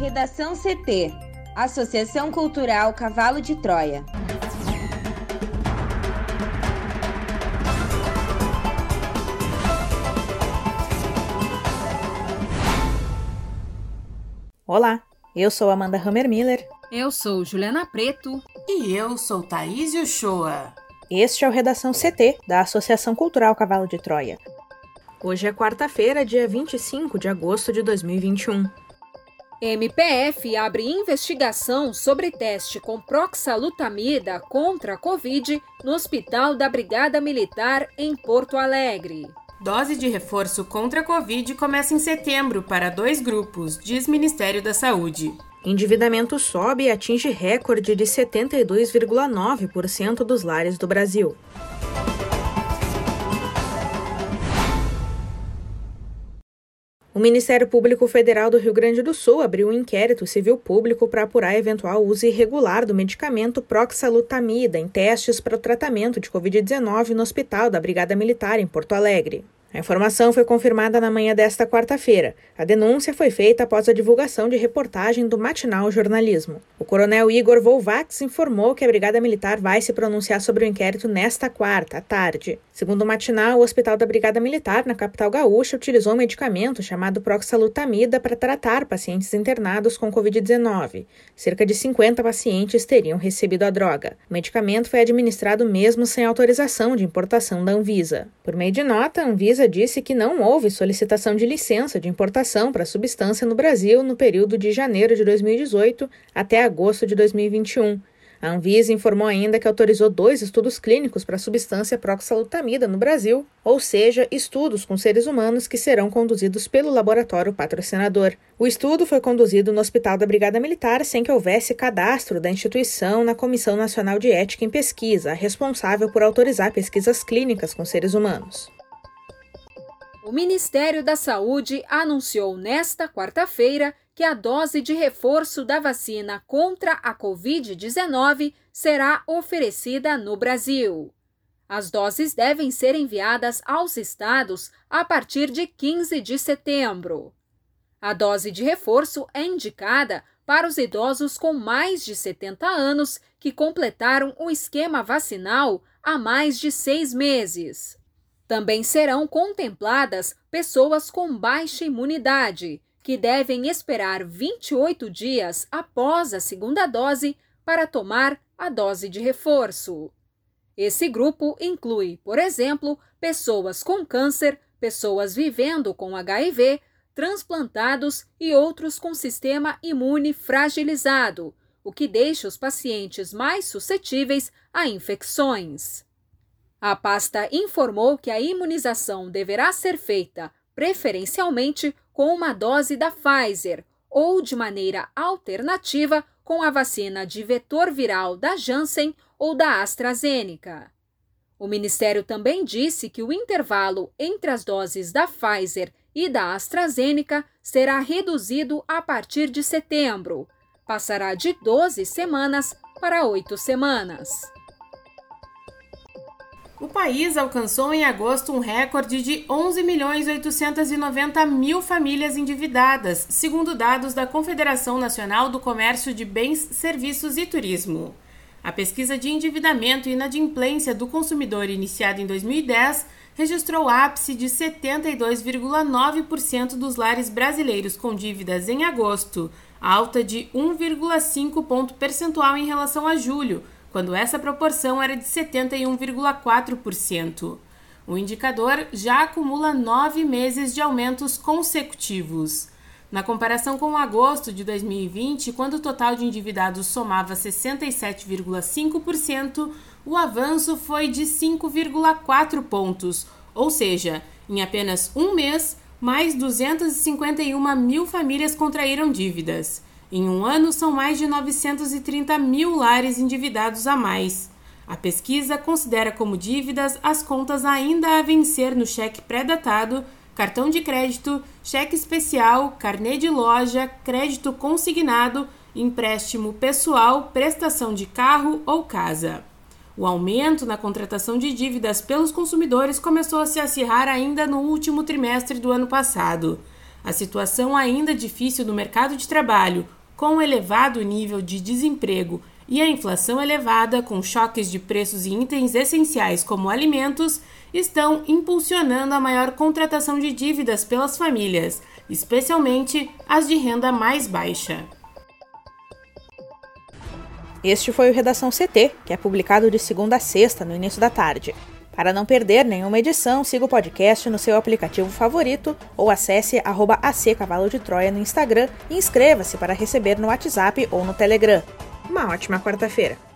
Redação CT Associação Cultural Cavalo de Troia. Olá, eu sou Amanda Hammermiller. Eu sou Juliana Preto. E eu sou Thaís Uchoa. Este é o Redação CT, da Associação Cultural Cavalo de Troia. Hoje é quarta-feira, dia 25 de agosto de 2021. MPF abre investigação sobre teste com proxalutamida contra a Covid no Hospital da Brigada Militar em Porto Alegre. Dose de reforço contra a Covid começa em setembro para dois grupos, diz Ministério da Saúde. Endividamento sobe e atinge recorde de 72,9% dos lares do Brasil. O Ministério Público Federal do Rio Grande do Sul abriu um inquérito civil público para apurar eventual uso irregular do medicamento proxalutamida em testes para o tratamento de Covid-19 no Hospital da Brigada Militar em Porto Alegre. A informação foi confirmada na manhã desta quarta-feira. A denúncia foi feita após a divulgação de reportagem do Matinal Jornalismo. O coronel Igor Volvax informou que a Brigada Militar vai se pronunciar sobre o inquérito nesta quarta, à tarde. Segundo o Matinal, o Hospital da Brigada Militar, na capital gaúcha, utilizou um medicamento chamado proxalutamida para tratar pacientes internados com Covid-19. Cerca de 50 pacientes teriam recebido a droga. O medicamento foi administrado mesmo sem autorização de importação da Anvisa. Por meio de nota, a Anvisa Anvisa disse que não houve solicitação de licença de importação para a substância no Brasil no período de janeiro de 2018 até agosto de 2021. A Anvisa informou ainda que autorizou dois estudos clínicos para a substância proxalutamida no Brasil, ou seja, estudos com seres humanos que serão conduzidos pelo laboratório patrocinador. O estudo foi conduzido no Hospital da Brigada Militar sem que houvesse cadastro da instituição na Comissão Nacional de Ética em Pesquisa, responsável por autorizar pesquisas clínicas com seres humanos. O Ministério da Saúde anunciou nesta quarta-feira que a dose de reforço da vacina contra a Covid-19 será oferecida no Brasil. As doses devem ser enviadas aos estados a partir de 15 de setembro. A dose de reforço é indicada para os idosos com mais de 70 anos que completaram o esquema vacinal há mais de seis meses. Também serão contempladas pessoas com baixa imunidade, que devem esperar 28 dias após a segunda dose para tomar a dose de reforço. Esse grupo inclui, por exemplo, pessoas com câncer, pessoas vivendo com HIV, transplantados e outros com sistema imune fragilizado, o que deixa os pacientes mais suscetíveis a infecções. A pasta informou que a imunização deverá ser feita preferencialmente com uma dose da Pfizer ou de maneira alternativa com a vacina de vetor viral da Janssen ou da AstraZeneca. O Ministério também disse que o intervalo entre as doses da Pfizer e da AstraZeneca será reduzido a partir de setembro. Passará de 12 semanas para 8 semanas. O país alcançou em agosto um recorde de 11 milhões 890 mil famílias endividadas, segundo dados da Confederação Nacional do Comércio de Bens, Serviços e Turismo. A pesquisa de endividamento e inadimplência do consumidor iniciada em 2010 registrou ápice de 72,9% dos lares brasileiros com dívidas em agosto, alta de 1,5 ponto percentual em relação a julho quando essa proporção era de 71,4%. O indicador já acumula nove meses de aumentos consecutivos. Na comparação com agosto de 2020, quando o total de endividados somava 67,5%, o avanço foi de 5,4 pontos, ou seja, em apenas um mês, mais 251 mil famílias contraíram dívidas. Em um ano, são mais de 930 mil lares endividados a mais. A pesquisa considera como dívidas as contas ainda a vencer no cheque pré-datado, cartão de crédito, cheque especial, carnê de loja, crédito consignado, empréstimo pessoal, prestação de carro ou casa. O aumento na contratação de dívidas pelos consumidores começou a se acirrar ainda no último trimestre do ano passado. A situação ainda difícil no mercado de trabalho, com o elevado nível de desemprego e a inflação elevada, com choques de preços em itens essenciais como alimentos, estão impulsionando a maior contratação de dívidas pelas famílias, especialmente as de renda mais baixa. Este foi o Redação CT, que é publicado de segunda a sexta, no início da tarde. Para não perder nenhuma edição, siga o podcast no seu aplicativo favorito ou acesse arroba AC Cavalo de Troia no Instagram e inscreva-se para receber no WhatsApp ou no Telegram. Uma ótima quarta-feira!